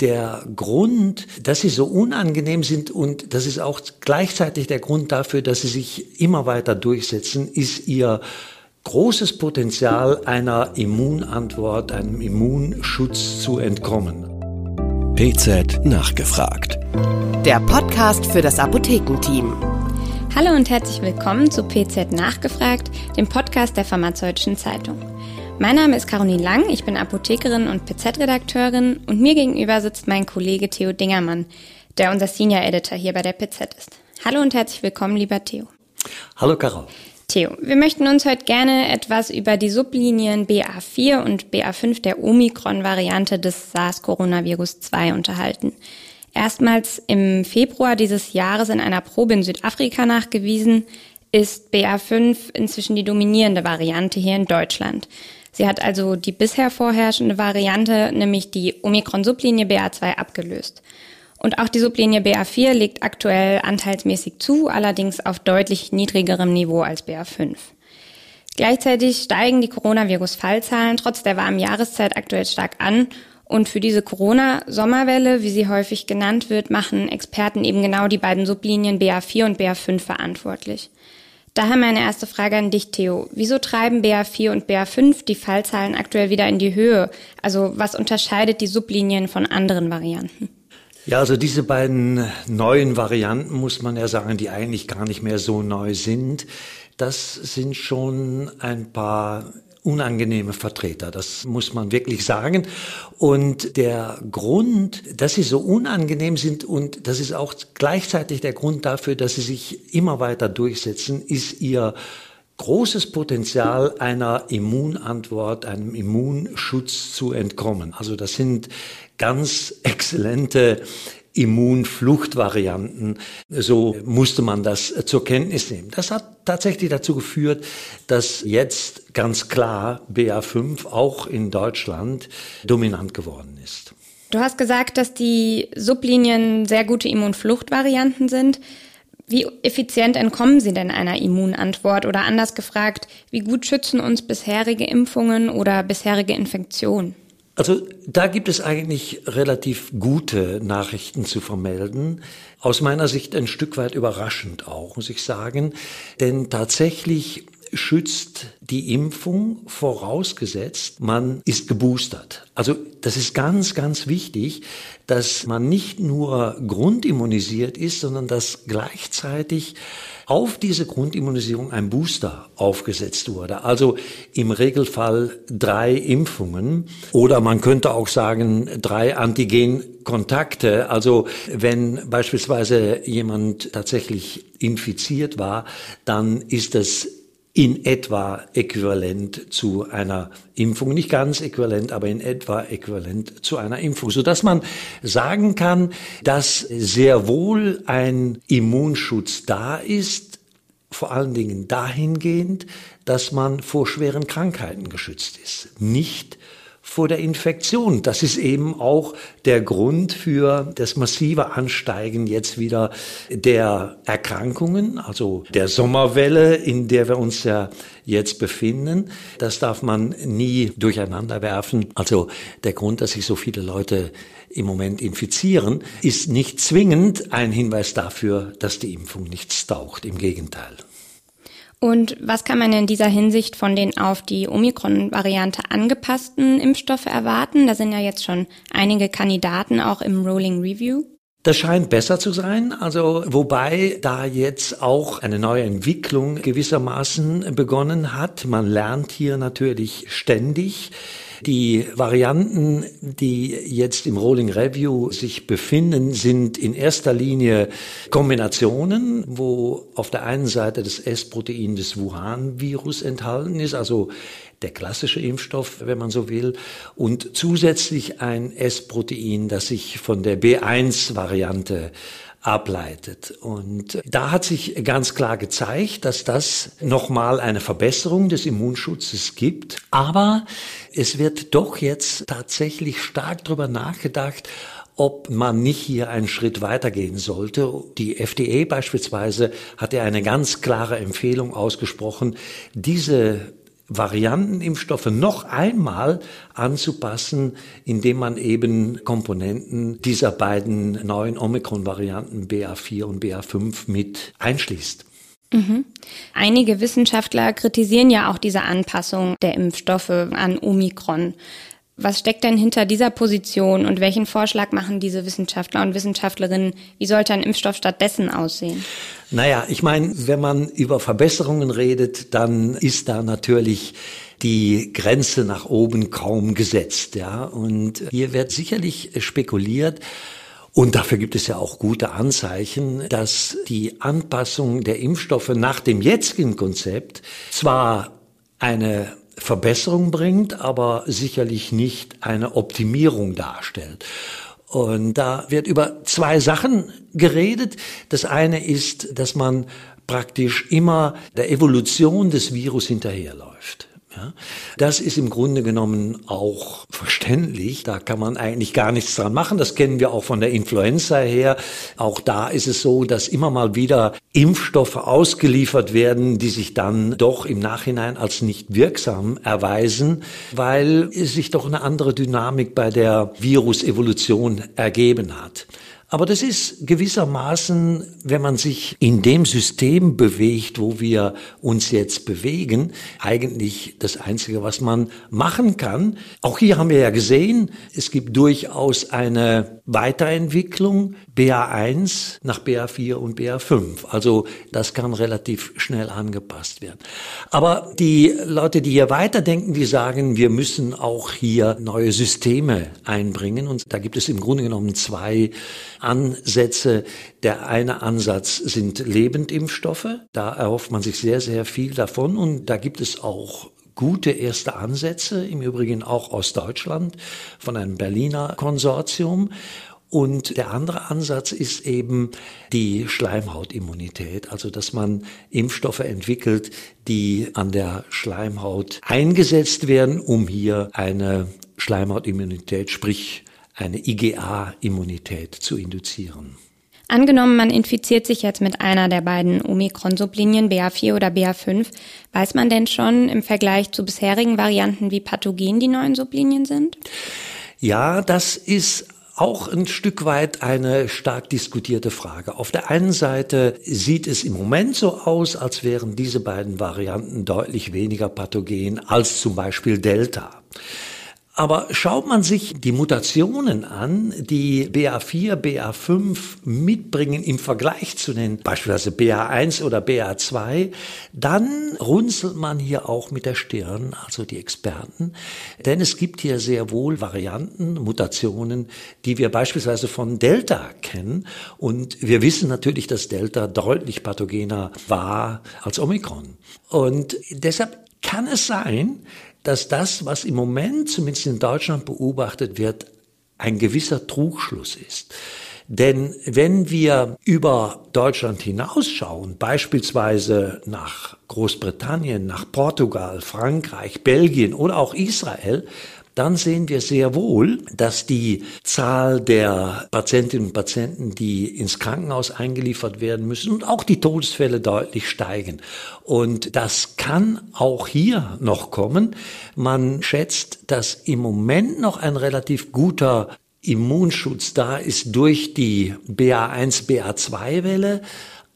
Der Grund, dass sie so unangenehm sind und das ist auch gleichzeitig der Grund dafür, dass sie sich immer weiter durchsetzen, ist ihr großes Potenzial einer Immunantwort, einem Immunschutz zu entkommen. PZ nachgefragt. Der Podcast für das Apothekenteam. Hallo und herzlich willkommen zu PZ nachgefragt, dem Podcast der Pharmazeutischen Zeitung. Mein Name ist Caroline Lang, ich bin Apothekerin und PZ-Redakteurin und mir gegenüber sitzt mein Kollege Theo Dingermann, der unser Senior Editor hier bei der PZ ist. Hallo und herzlich willkommen, lieber Theo. Hallo Caro. Theo, wir möchten uns heute gerne etwas über die Sublinien BA4 und BA5 der Omikron-Variante des SARS-Coronavirus 2 unterhalten. Erstmals im Februar dieses Jahres in einer Probe in Südafrika nachgewiesen, ist BA5 inzwischen die dominierende Variante hier in Deutschland. Sie hat also die bisher vorherrschende Variante, nämlich die Omikron-Sublinie BA2 abgelöst. Und auch die Sublinie BA4 liegt aktuell anteilsmäßig zu, allerdings auf deutlich niedrigerem Niveau als BA5. Gleichzeitig steigen die Coronavirus-Fallzahlen trotz der warmen Jahreszeit aktuell stark an und für diese Corona-Sommerwelle, wie sie häufig genannt wird, machen Experten eben genau die beiden Sublinien BA4 und BA5 verantwortlich. Daher meine erste Frage an dich, Theo. Wieso treiben BA4 und BA5 die Fallzahlen aktuell wieder in die Höhe? Also was unterscheidet die Sublinien von anderen Varianten? Ja, also diese beiden neuen Varianten muss man ja sagen, die eigentlich gar nicht mehr so neu sind. Das sind schon ein paar unangenehme Vertreter. Das muss man wirklich sagen. Und der Grund, dass sie so unangenehm sind und das ist auch gleichzeitig der Grund dafür, dass sie sich immer weiter durchsetzen, ist ihr großes Potenzial einer Immunantwort, einem Immunschutz zu entkommen. Also das sind ganz exzellente Immunfluchtvarianten. So musste man das zur Kenntnis nehmen. Das hat tatsächlich dazu geführt, dass jetzt ganz klar BA5 auch in Deutschland dominant geworden ist. Du hast gesagt, dass die Sublinien sehr gute Immunfluchtvarianten sind. Wie effizient entkommen sie denn einer Immunantwort? Oder anders gefragt, wie gut schützen uns bisherige Impfungen oder bisherige Infektionen? Also da gibt es eigentlich relativ gute Nachrichten zu vermelden. Aus meiner Sicht ein Stück weit überraschend auch, muss ich sagen. Denn tatsächlich schützt die Impfung vorausgesetzt, man ist geboostert. Also das ist ganz, ganz wichtig, dass man nicht nur grundimmunisiert ist, sondern dass gleichzeitig auf diese Grundimmunisierung ein Booster aufgesetzt wurde. Also im Regelfall drei Impfungen oder man könnte auch sagen drei Antigenkontakte. Also wenn beispielsweise jemand tatsächlich infiziert war, dann ist es in etwa äquivalent zu einer Impfung, nicht ganz äquivalent, aber in etwa äquivalent zu einer Impfung, so dass man sagen kann, dass sehr wohl ein Immunschutz da ist, vor allen Dingen dahingehend, dass man vor schweren Krankheiten geschützt ist, nicht vor der Infektion. Das ist eben auch der Grund für das massive Ansteigen jetzt wieder der Erkrankungen, also der Sommerwelle, in der wir uns ja jetzt befinden. Das darf man nie durcheinander werfen. Also der Grund, dass sich so viele Leute im Moment infizieren, ist nicht zwingend ein Hinweis dafür, dass die Impfung nichts taucht. Im Gegenteil. Und was kann man in dieser Hinsicht von den auf die Omikron-Variante angepassten Impfstoffe erwarten? Da sind ja jetzt schon einige Kandidaten auch im Rolling Review. Das scheint besser zu sein, also wobei da jetzt auch eine neue Entwicklung gewissermaßen begonnen hat. Man lernt hier natürlich ständig. Die Varianten, die jetzt im Rolling Review sich befinden, sind in erster Linie Kombinationen, wo auf der einen Seite das S-Protein des Wuhan-Virus enthalten ist, also der klassische Impfstoff, wenn man so will, und zusätzlich ein S-Protein, das sich von der B1-Variante ableitet. Und da hat sich ganz klar gezeigt, dass das nochmal eine Verbesserung des Immunschutzes gibt. Aber es wird doch jetzt tatsächlich stark darüber nachgedacht, ob man nicht hier einen Schritt weitergehen sollte. Die FDA beispielsweise hat ja eine ganz klare Empfehlung ausgesprochen, diese Variantenimpfstoffe noch einmal anzupassen, indem man eben Komponenten dieser beiden neuen Omikron-Varianten BA4 und BA5 mit einschließt. Mhm. Einige Wissenschaftler kritisieren ja auch diese Anpassung der Impfstoffe an Omikron. Was steckt denn hinter dieser Position und welchen Vorschlag machen diese Wissenschaftler und Wissenschaftlerinnen? Wie sollte ein Impfstoff stattdessen aussehen? Naja, ich meine, wenn man über Verbesserungen redet, dann ist da natürlich die Grenze nach oben kaum gesetzt, ja. Und hier wird sicherlich spekuliert, und dafür gibt es ja auch gute Anzeichen, dass die Anpassung der Impfstoffe nach dem jetzigen Konzept zwar eine Verbesserung bringt, aber sicherlich nicht eine Optimierung darstellt. Und da wird über zwei Sachen geredet. Das eine ist, dass man praktisch immer der Evolution des Virus hinterherläuft. Ja, das ist im Grunde genommen auch verständlich. Da kann man eigentlich gar nichts dran machen. Das kennen wir auch von der Influenza her. Auch da ist es so, dass immer mal wieder Impfstoffe ausgeliefert werden, die sich dann doch im Nachhinein als nicht wirksam erweisen, weil sich doch eine andere Dynamik bei der Virusevolution ergeben hat. Aber das ist gewissermaßen, wenn man sich in dem System bewegt, wo wir uns jetzt bewegen, eigentlich das Einzige, was man machen kann. Auch hier haben wir ja gesehen, es gibt durchaus eine Weiterentwicklung BA1 nach BA4 und BA5. Also das kann relativ schnell angepasst werden. Aber die Leute, die hier weiterdenken, die sagen, wir müssen auch hier neue Systeme einbringen. Und da gibt es im Grunde genommen zwei Ansätze. Der eine Ansatz sind Lebendimpfstoffe. Da erhofft man sich sehr, sehr viel davon. Und da gibt es auch gute erste Ansätze, im Übrigen auch aus Deutschland von einem Berliner Konsortium. Und der andere Ansatz ist eben die Schleimhautimmunität, also dass man Impfstoffe entwickelt, die an der Schleimhaut eingesetzt werden, um hier eine Schleimhautimmunität, sprich eine IgA-Immunität zu induzieren. Angenommen, man infiziert sich jetzt mit einer der beiden Omikron-Sublinien BA4 oder BA5, weiß man denn schon im Vergleich zu bisherigen Varianten, wie pathogen die neuen Sublinien sind? Ja, das ist auch ein Stück weit eine stark diskutierte Frage. Auf der einen Seite sieht es im Moment so aus, als wären diese beiden Varianten deutlich weniger pathogen als zum Beispiel Delta. Aber schaut man sich die Mutationen an, die BA4, BA5 mitbringen im Vergleich zu den beispielsweise BA1 oder BA2, dann runzelt man hier auch mit der Stirn, also die Experten. Denn es gibt hier sehr wohl Varianten, Mutationen, die wir beispielsweise von Delta kennen. Und wir wissen natürlich, dass Delta deutlich pathogener war als Omikron. Und deshalb kann es sein, dass das, was im Moment zumindest in Deutschland beobachtet wird, ein gewisser Trugschluss ist. Denn wenn wir über Deutschland hinausschauen, beispielsweise nach Großbritannien, nach Portugal, Frankreich, Belgien oder auch Israel, dann sehen wir sehr wohl, dass die Zahl der Patientinnen und Patienten, die ins Krankenhaus eingeliefert werden müssen und auch die Todesfälle deutlich steigen. Und das kann auch hier noch kommen. Man schätzt, dass im Moment noch ein relativ guter Immunschutz da ist durch die BA1, BA2-Welle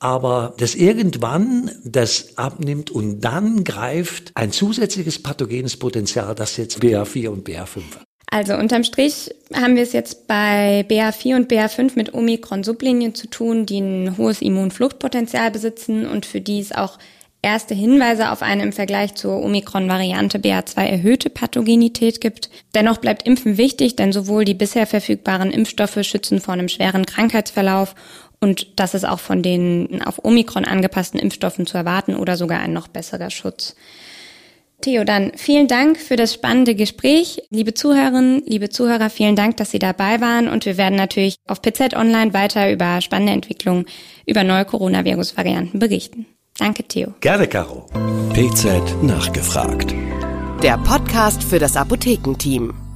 aber dass irgendwann das abnimmt und dann greift ein zusätzliches pathogenes Potenzial, das jetzt BA4 und BA5 hat. Also unterm Strich haben wir es jetzt bei BA4 und BA5 mit Omikron-Sublinien zu tun, die ein hohes Immunfluchtpotenzial besitzen und für die es auch erste Hinweise auf eine im Vergleich zur Omikron-Variante BA2 erhöhte Pathogenität gibt. Dennoch bleibt Impfen wichtig, denn sowohl die bisher verfügbaren Impfstoffe schützen vor einem schweren Krankheitsverlauf und das ist auch von den auf Omikron angepassten Impfstoffen zu erwarten oder sogar ein noch besserer Schutz. Theo, dann vielen Dank für das spannende Gespräch. Liebe Zuhörerinnen, liebe Zuhörer, vielen Dank, dass Sie dabei waren. Und wir werden natürlich auf PZ Online weiter über spannende Entwicklungen über neue Coronavirus-Varianten berichten. Danke, Theo. Gerne, Caro. PZ nachgefragt. Der Podcast für das Apothekenteam.